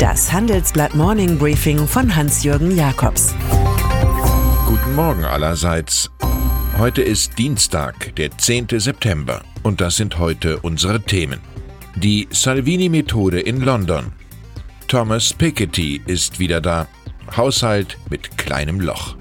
Das Handelsblatt Morning Briefing von Hans-Jürgen Jakobs. Guten Morgen allerseits. Heute ist Dienstag, der 10. September. Und das sind heute unsere Themen. Die Salvini-Methode in London. Thomas Piketty ist wieder da. Haushalt mit kleinem Loch.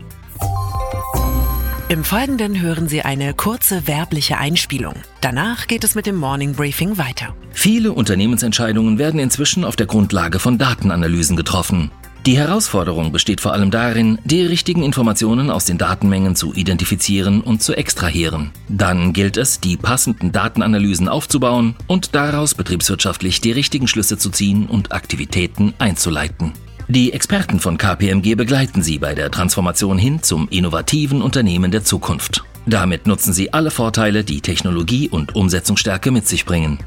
Im Folgenden hören Sie eine kurze werbliche Einspielung. Danach geht es mit dem Morning Briefing weiter. Viele Unternehmensentscheidungen werden inzwischen auf der Grundlage von Datenanalysen getroffen. Die Herausforderung besteht vor allem darin, die richtigen Informationen aus den Datenmengen zu identifizieren und zu extrahieren. Dann gilt es, die passenden Datenanalysen aufzubauen und daraus betriebswirtschaftlich die richtigen Schlüsse zu ziehen und Aktivitäten einzuleiten. Die Experten von KPMG begleiten Sie bei der Transformation hin zum innovativen Unternehmen der Zukunft. Damit nutzen Sie alle Vorteile, die Technologie und Umsetzungsstärke mit sich bringen.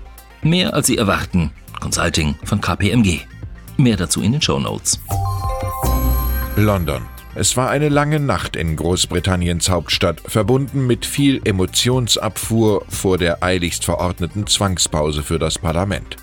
Mehr als Sie erwarten. Consulting von KPMG. Mehr dazu in den Show Notes. London. Es war eine lange Nacht in Großbritanniens Hauptstadt, verbunden mit viel Emotionsabfuhr vor der eiligst verordneten Zwangspause für das Parlament.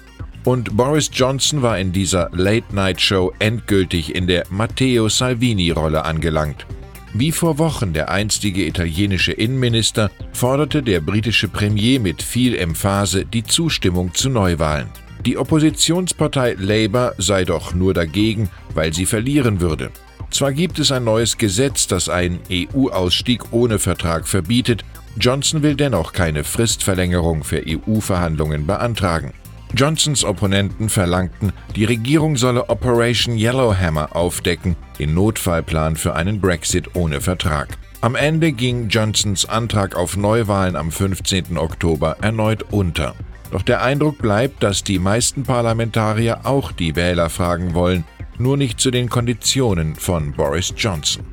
Und Boris Johnson war in dieser Late-Night-Show endgültig in der Matteo Salvini-Rolle angelangt. Wie vor Wochen der einstige italienische Innenminister forderte der britische Premier mit viel Emphase die Zustimmung zu Neuwahlen. Die Oppositionspartei Labour sei doch nur dagegen, weil sie verlieren würde. Zwar gibt es ein neues Gesetz, das einen EU-Ausstieg ohne Vertrag verbietet, Johnson will dennoch keine Fristverlängerung für EU-Verhandlungen beantragen. Johnsons Opponenten verlangten, die Regierung solle Operation Yellowhammer aufdecken, den Notfallplan für einen Brexit ohne Vertrag. Am Ende ging Johnsons Antrag auf Neuwahlen am 15. Oktober erneut unter. Doch der Eindruck bleibt, dass die meisten Parlamentarier auch die Wähler fragen wollen, nur nicht zu den Konditionen von Boris Johnson.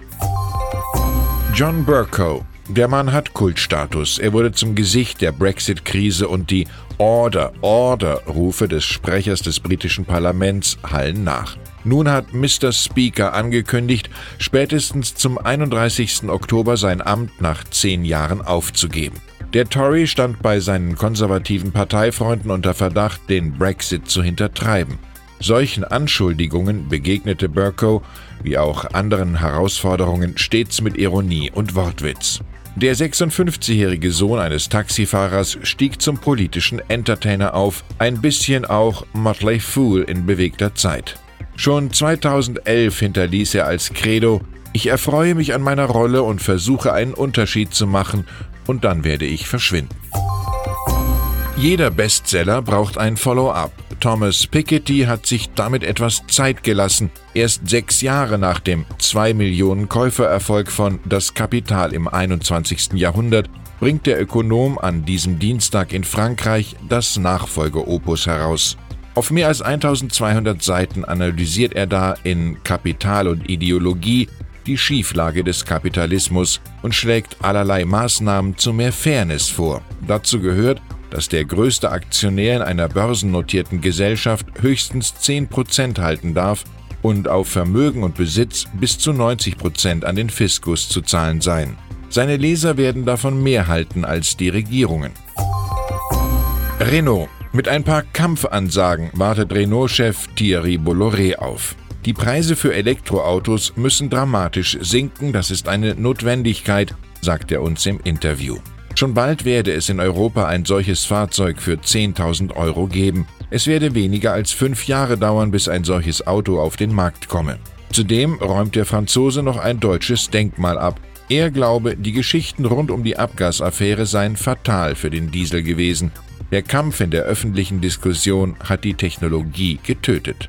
John Burko der Mann hat Kultstatus. Er wurde zum Gesicht der Brexit-Krise und die Order, Order-Rufe des Sprechers des britischen Parlaments hallen nach. Nun hat Mr. Speaker angekündigt, spätestens zum 31. Oktober sein Amt nach zehn Jahren aufzugeben. Der Tory stand bei seinen konservativen Parteifreunden unter Verdacht, den Brexit zu hintertreiben. Solchen Anschuldigungen begegnete Burko, wie auch anderen Herausforderungen, stets mit Ironie und Wortwitz. Der 56-jährige Sohn eines Taxifahrers stieg zum politischen Entertainer auf, ein bisschen auch Motley Fool in bewegter Zeit. Schon 2011 hinterließ er als Credo, ich erfreue mich an meiner Rolle und versuche einen Unterschied zu machen, und dann werde ich verschwinden. Jeder Bestseller braucht ein Follow-up. Thomas Piketty hat sich damit etwas Zeit gelassen. Erst sechs Jahre nach dem 2 Millionen Käufererfolg von Das Kapital im 21. Jahrhundert bringt der Ökonom an diesem Dienstag in Frankreich das Nachfolgeopus heraus. Auf mehr als 1200 Seiten analysiert er da in Kapital und Ideologie die Schieflage des Kapitalismus und schlägt allerlei Maßnahmen zu mehr Fairness vor. Dazu gehört, dass der größte Aktionär in einer börsennotierten Gesellschaft höchstens 10% halten darf und auf Vermögen und Besitz bis zu 90% an den Fiskus zu zahlen seien. Seine Leser werden davon mehr halten als die Regierungen. Renault. Mit ein paar Kampfansagen wartet Renault-Chef Thierry Bolloré auf. Die Preise für Elektroautos müssen dramatisch sinken, das ist eine Notwendigkeit, sagt er uns im Interview. Schon bald werde es in Europa ein solches Fahrzeug für 10.000 Euro geben. Es werde weniger als fünf Jahre dauern, bis ein solches Auto auf den Markt komme. Zudem räumt der Franzose noch ein deutsches Denkmal ab. Er glaube, die Geschichten rund um die Abgasaffäre seien fatal für den Diesel gewesen. Der Kampf in der öffentlichen Diskussion hat die Technologie getötet.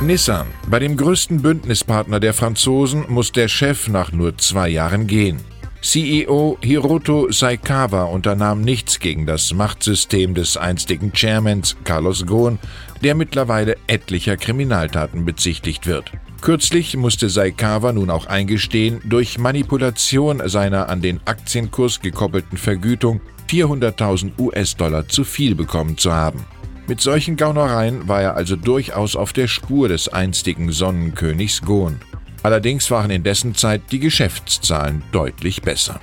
Nissan. Bei dem größten Bündnispartner der Franzosen muss der Chef nach nur zwei Jahren gehen. CEO Hiroto Saikawa unternahm nichts gegen das Machtsystem des einstigen Chairmans Carlos Ghosn, der mittlerweile etlicher Kriminaltaten bezichtigt wird. Kürzlich musste Saikawa nun auch eingestehen, durch Manipulation seiner an den Aktienkurs gekoppelten Vergütung 400.000 US-Dollar zu viel bekommen zu haben. Mit solchen Gaunereien war er also durchaus auf der Spur des einstigen Sonnenkönigs Ghosn. Allerdings waren in dessen Zeit die Geschäftszahlen deutlich besser.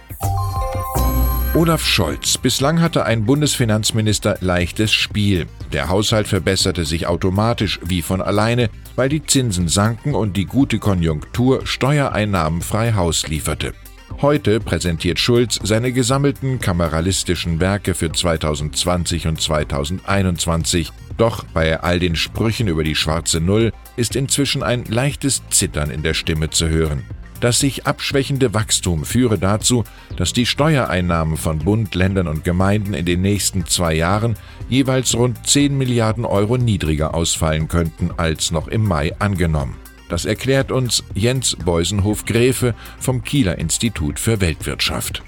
Olaf Scholz. Bislang hatte ein Bundesfinanzminister leichtes Spiel. Der Haushalt verbesserte sich automatisch wie von alleine, weil die Zinsen sanken und die gute Konjunktur Steuereinnahmen frei Haus lieferte. Heute präsentiert Schulz seine gesammelten kameralistischen Werke für 2020 und 2021. Doch bei all den Sprüchen über die schwarze Null ist inzwischen ein leichtes Zittern in der Stimme zu hören. Das sich abschwächende Wachstum führe dazu, dass die Steuereinnahmen von Bund, Ländern und Gemeinden in den nächsten zwei Jahren jeweils rund 10 Milliarden Euro niedriger ausfallen könnten als noch im Mai angenommen. Das erklärt uns Jens Beusenhof-Gräfe vom Kieler Institut für Weltwirtschaft.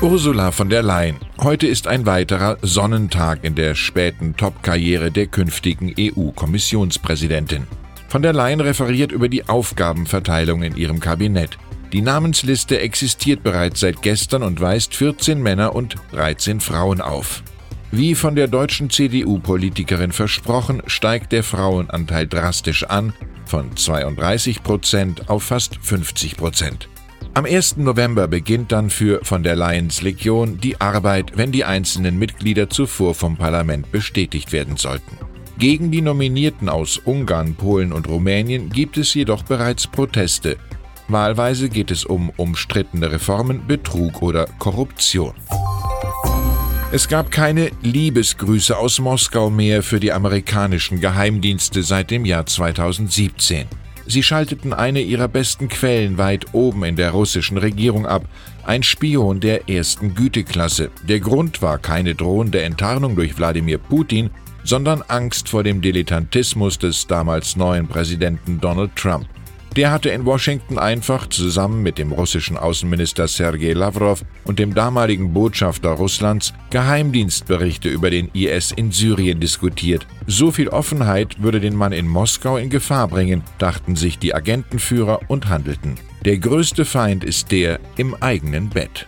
Ursula von der Leyen. Heute ist ein weiterer Sonnentag in der späten Top-Karriere der künftigen EU-Kommissionspräsidentin. Von der Leyen referiert über die Aufgabenverteilung in ihrem Kabinett. Die Namensliste existiert bereits seit gestern und weist 14 Männer und 13 Frauen auf. Wie von der deutschen CDU-Politikerin versprochen, steigt der Frauenanteil drastisch an, von 32 Prozent auf fast 50 Prozent. Am 1. November beginnt dann für von der Lions Legion die Arbeit, wenn die einzelnen Mitglieder zuvor vom Parlament bestätigt werden sollten. Gegen die Nominierten aus Ungarn, Polen und Rumänien gibt es jedoch bereits Proteste. Wahlweise geht es um umstrittene Reformen, Betrug oder Korruption. Es gab keine Liebesgrüße aus Moskau mehr für die amerikanischen Geheimdienste seit dem Jahr 2017. Sie schalteten eine ihrer besten Quellen weit oben in der russischen Regierung ab, ein Spion der ersten Güteklasse. Der Grund war keine drohende Enttarnung durch Wladimir Putin, sondern Angst vor dem Dilettantismus des damals neuen Präsidenten Donald Trump. Der hatte in Washington einfach zusammen mit dem russischen Außenminister Sergei Lavrov und dem damaligen Botschafter Russlands Geheimdienstberichte über den IS in Syrien diskutiert. So viel Offenheit würde den Mann in Moskau in Gefahr bringen, dachten sich die Agentenführer und handelten. Der größte Feind ist der im eigenen Bett.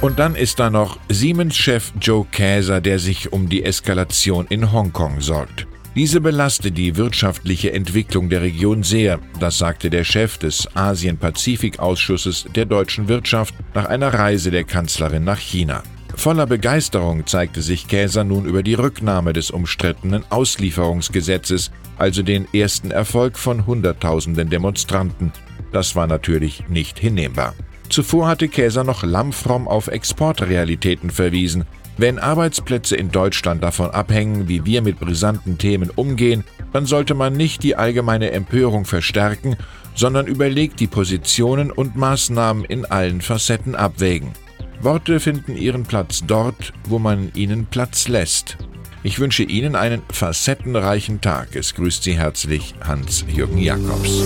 Und dann ist da noch Siemens-Chef Joe Käser, der sich um die Eskalation in Hongkong sorgt. Diese belastet die wirtschaftliche Entwicklung der Region sehr, das sagte der Chef des Asien-Pazifik-Ausschusses der deutschen Wirtschaft nach einer Reise der Kanzlerin nach China. Voller Begeisterung zeigte sich Käser nun über die Rücknahme des umstrittenen Auslieferungsgesetzes, also den ersten Erfolg von Hunderttausenden Demonstranten. Das war natürlich nicht hinnehmbar. Zuvor hatte Käser noch lammfromm auf Exportrealitäten verwiesen. Wenn Arbeitsplätze in Deutschland davon abhängen, wie wir mit brisanten Themen umgehen, dann sollte man nicht die allgemeine Empörung verstärken, sondern überlegt die Positionen und Maßnahmen in allen Facetten abwägen. Worte finden ihren Platz dort, wo man ihnen Platz lässt. Ich wünsche Ihnen einen facettenreichen Tag. Es grüßt Sie herzlich Hans-Jürgen Jakobs.